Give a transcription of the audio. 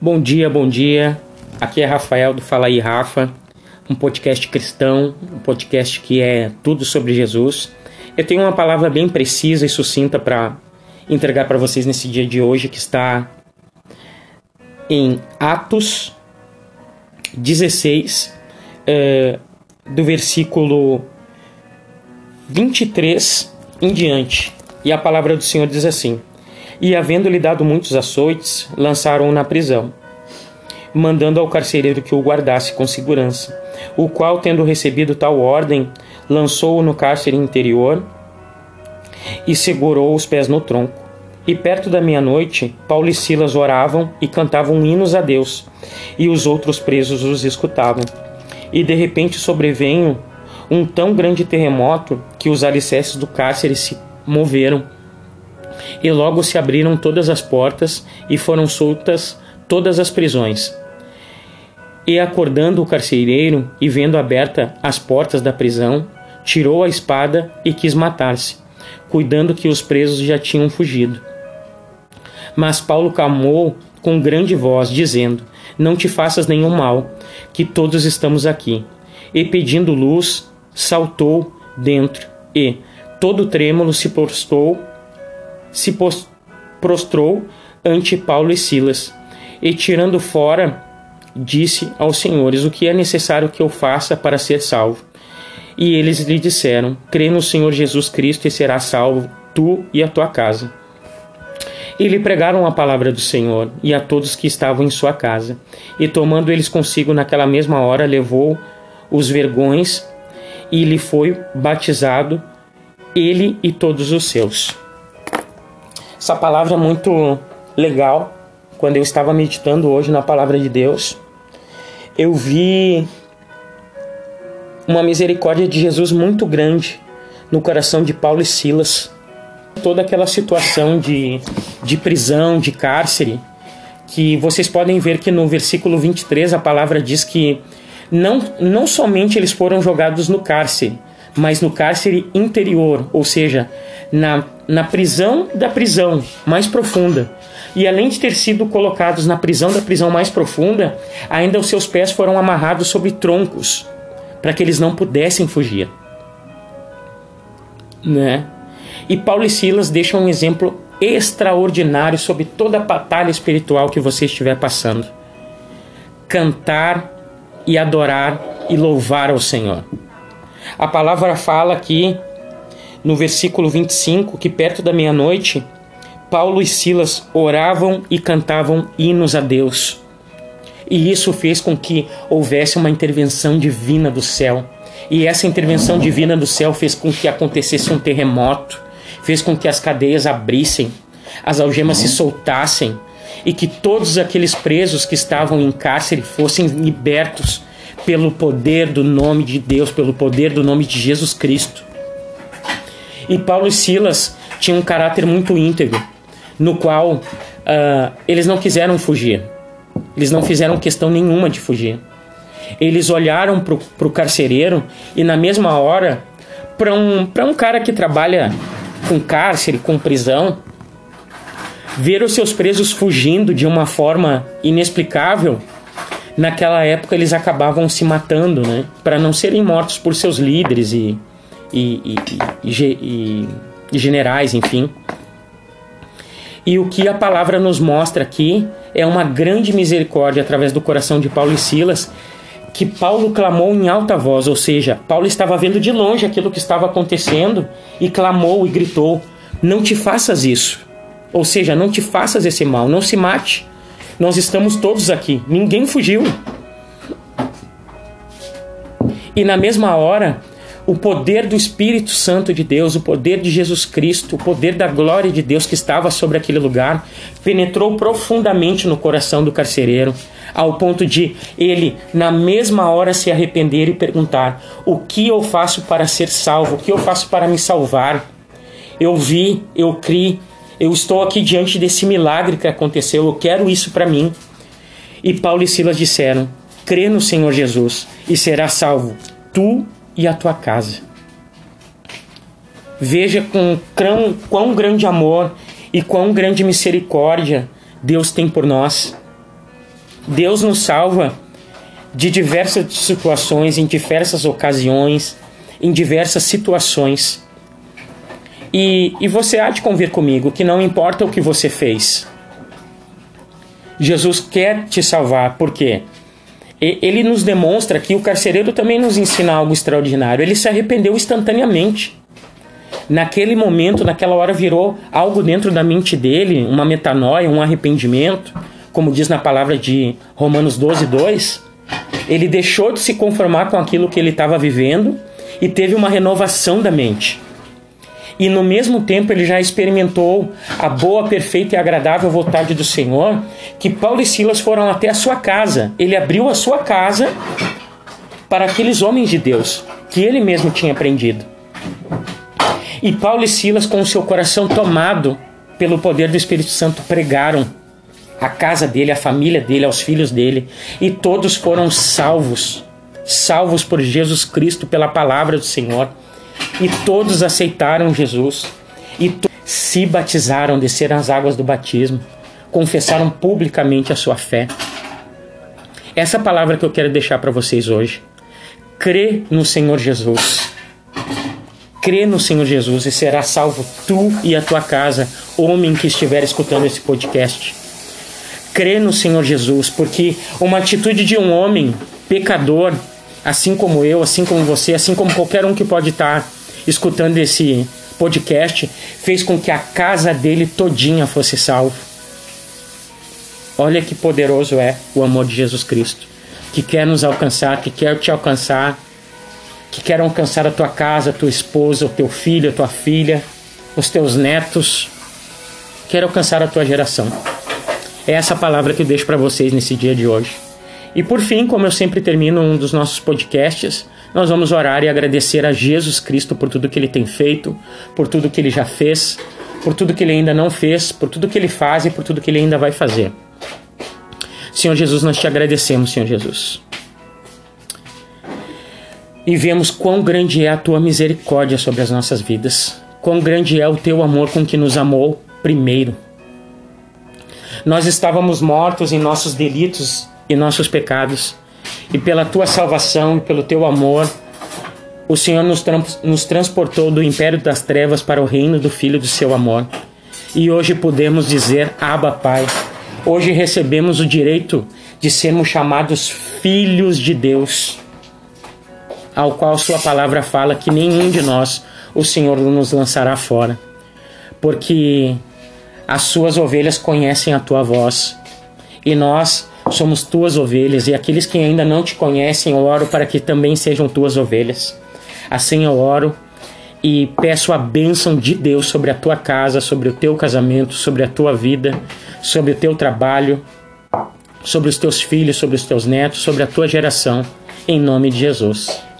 Bom dia, bom dia. Aqui é Rafael do Fala aí Rafa, um podcast cristão, um podcast que é tudo sobre Jesus. Eu tenho uma palavra bem precisa e sucinta para entregar para vocês nesse dia de hoje, que está em Atos 16, é, do versículo 23 em diante. E a palavra do Senhor diz assim: E havendo-lhe dado muitos açoites, lançaram-o na prisão mandando ao carcereiro que o guardasse com segurança, o qual, tendo recebido tal ordem, lançou-o no cárcere interior e segurou os pés no tronco. E perto da meia-noite, Paulo e Silas oravam e cantavam hinos a Deus, e os outros presos os escutavam. E de repente sobreveio um tão grande terremoto que os alicerces do cárcere se moveram. E logo se abriram todas as portas e foram soltas todas as prisões. E acordando o carcereiro e vendo aberta as portas da prisão, tirou a espada e quis matar-se, cuidando que os presos já tinham fugido. Mas Paulo clamou com grande voz, dizendo: Não te faças nenhum mal, que todos estamos aqui. E pedindo luz, saltou dentro e, todo trêmulo, se prostrou, se prostrou ante Paulo e Silas, e tirando fora disse aos senhores: O que é necessário que eu faça para ser salvo? E eles lhe disseram: Crê no Senhor Jesus Cristo e serás salvo, tu e a tua casa. E lhe pregaram a palavra do Senhor e a todos que estavam em sua casa. E tomando eles consigo naquela mesma hora, levou os vergões e lhe foi batizado, ele e todos os seus. Essa palavra é muito legal. Quando eu estava meditando hoje na palavra de Deus, eu vi uma misericórdia de Jesus muito grande no coração de Paulo e Silas. Toda aquela situação de, de prisão, de cárcere, que vocês podem ver que no versículo 23 a palavra diz que não, não somente eles foram jogados no cárcere, mas no cárcere interior, ou seja, na, na prisão da prisão mais profunda. E além de ter sido colocados na prisão da prisão mais profunda, ainda os seus pés foram amarrados sobre troncos, para que eles não pudessem fugir. Né? E Paulo e Silas deixam um exemplo extraordinário sobre toda a batalha espiritual que você estiver passando. Cantar e adorar e louvar ao Senhor. A palavra fala aqui no versículo 25 que perto da meia-noite Paulo e Silas oravam e cantavam hinos a Deus. E isso fez com que houvesse uma intervenção divina do céu. E essa intervenção divina do céu fez com que acontecesse um terremoto, fez com que as cadeias abrissem, as algemas se soltassem e que todos aqueles presos que estavam em cárcere fossem libertos pelo poder do nome de Deus, pelo poder do nome de Jesus Cristo. E Paulo e Silas tinham um caráter muito íntegro no qual uh, eles não quiseram fugir. Eles não fizeram questão nenhuma de fugir. Eles olharam para o carcereiro e, na mesma hora, para um, um cara que trabalha com cárcere, com prisão, ver os seus presos fugindo de uma forma inexplicável, naquela época eles acabavam se matando, né? Para não serem mortos por seus líderes e, e, e, e, generais, enfim. E o que a palavra nos mostra aqui é uma grande misericórdia através do coração de Paulo e Silas, que Paulo clamou em alta voz, ou seja, Paulo estava vendo de longe aquilo que estava acontecendo e clamou e gritou: Não te faças isso. Ou seja, não te faças esse mal, não se mate. Nós estamos todos aqui, ninguém fugiu. E na mesma hora, o poder do Espírito Santo de Deus, o poder de Jesus Cristo, o poder da glória de Deus que estava sobre aquele lugar, penetrou profundamente no coração do carcereiro, ao ponto de ele, na mesma hora, se arrepender e perguntar: O que eu faço para ser salvo? O que eu faço para me salvar? Eu vi, eu criei, eu estou aqui diante desse milagre que aconteceu, eu quero isso para mim. E Paulo e Silas disseram: Crê no Senhor Jesus e será salvo, tu e a tua casa. Veja com quão, quão grande amor e quão grande misericórdia Deus tem por nós. Deus nos salva de diversas situações, em diversas ocasiões, em diversas situações. E, e você há de convir comigo que não importa o que você fez, Jesus quer te salvar, por quê? Ele nos demonstra que o carcereiro também nos ensina algo extraordinário. Ele se arrependeu instantaneamente. Naquele momento, naquela hora, virou algo dentro da mente dele, uma metanoia, um arrependimento, como diz na palavra de Romanos 12, 2. Ele deixou de se conformar com aquilo que ele estava vivendo e teve uma renovação da mente. E no mesmo tempo ele já experimentou a boa, perfeita e agradável vontade do Senhor, que Paulo e Silas foram até a sua casa. Ele abriu a sua casa para aqueles homens de Deus que ele mesmo tinha aprendido. E Paulo e Silas, com o seu coração tomado pelo poder do Espírito Santo, pregaram a casa dele, a família dele, aos filhos dele, e todos foram salvos, salvos por Jesus Cristo, pela palavra do Senhor. E todos aceitaram Jesus e se batizaram, desceram as águas do batismo, confessaram publicamente a sua fé. Essa palavra que eu quero deixar para vocês hoje. Crê no Senhor Jesus. Crê no Senhor Jesus e será salvo tu e a tua casa, homem que estiver escutando esse podcast. Crê no Senhor Jesus, porque uma atitude de um homem pecador assim como eu, assim como você, assim como qualquer um que pode estar escutando esse podcast, fez com que a casa dele todinha fosse salva. Olha que poderoso é o amor de Jesus Cristo, que quer nos alcançar, que quer te alcançar, que quer alcançar a tua casa, a tua esposa, o teu filho, a tua filha, os teus netos, quer alcançar a tua geração. É essa palavra que eu deixo para vocês nesse dia de hoje. E por fim, como eu sempre termino um dos nossos podcasts, nós vamos orar e agradecer a Jesus Cristo por tudo que ele tem feito, por tudo que ele já fez, por tudo que ele ainda não fez, por tudo que ele faz e por tudo que ele ainda vai fazer. Senhor Jesus, nós te agradecemos, Senhor Jesus. E vemos quão grande é a tua misericórdia sobre as nossas vidas, quão grande é o teu amor com que nos amou primeiro. Nós estávamos mortos em nossos delitos e nossos pecados. E pela tua salvação e pelo teu amor, o Senhor nos, nos transportou do império das trevas para o reino do Filho do seu amor. E hoje podemos dizer: Abba, Pai. Hoje recebemos o direito de sermos chamados filhos de Deus, ao qual Sua palavra fala que nenhum de nós o Senhor nos lançará fora, porque as Suas ovelhas conhecem a Tua voz e nós somos tuas ovelhas, e aqueles que ainda não te conhecem, eu oro para que também sejam tuas ovelhas. Assim eu oro e peço a bênção de Deus sobre a tua casa, sobre o teu casamento, sobre a tua vida, sobre o teu trabalho, sobre os teus filhos, sobre os teus netos, sobre a tua geração, em nome de Jesus.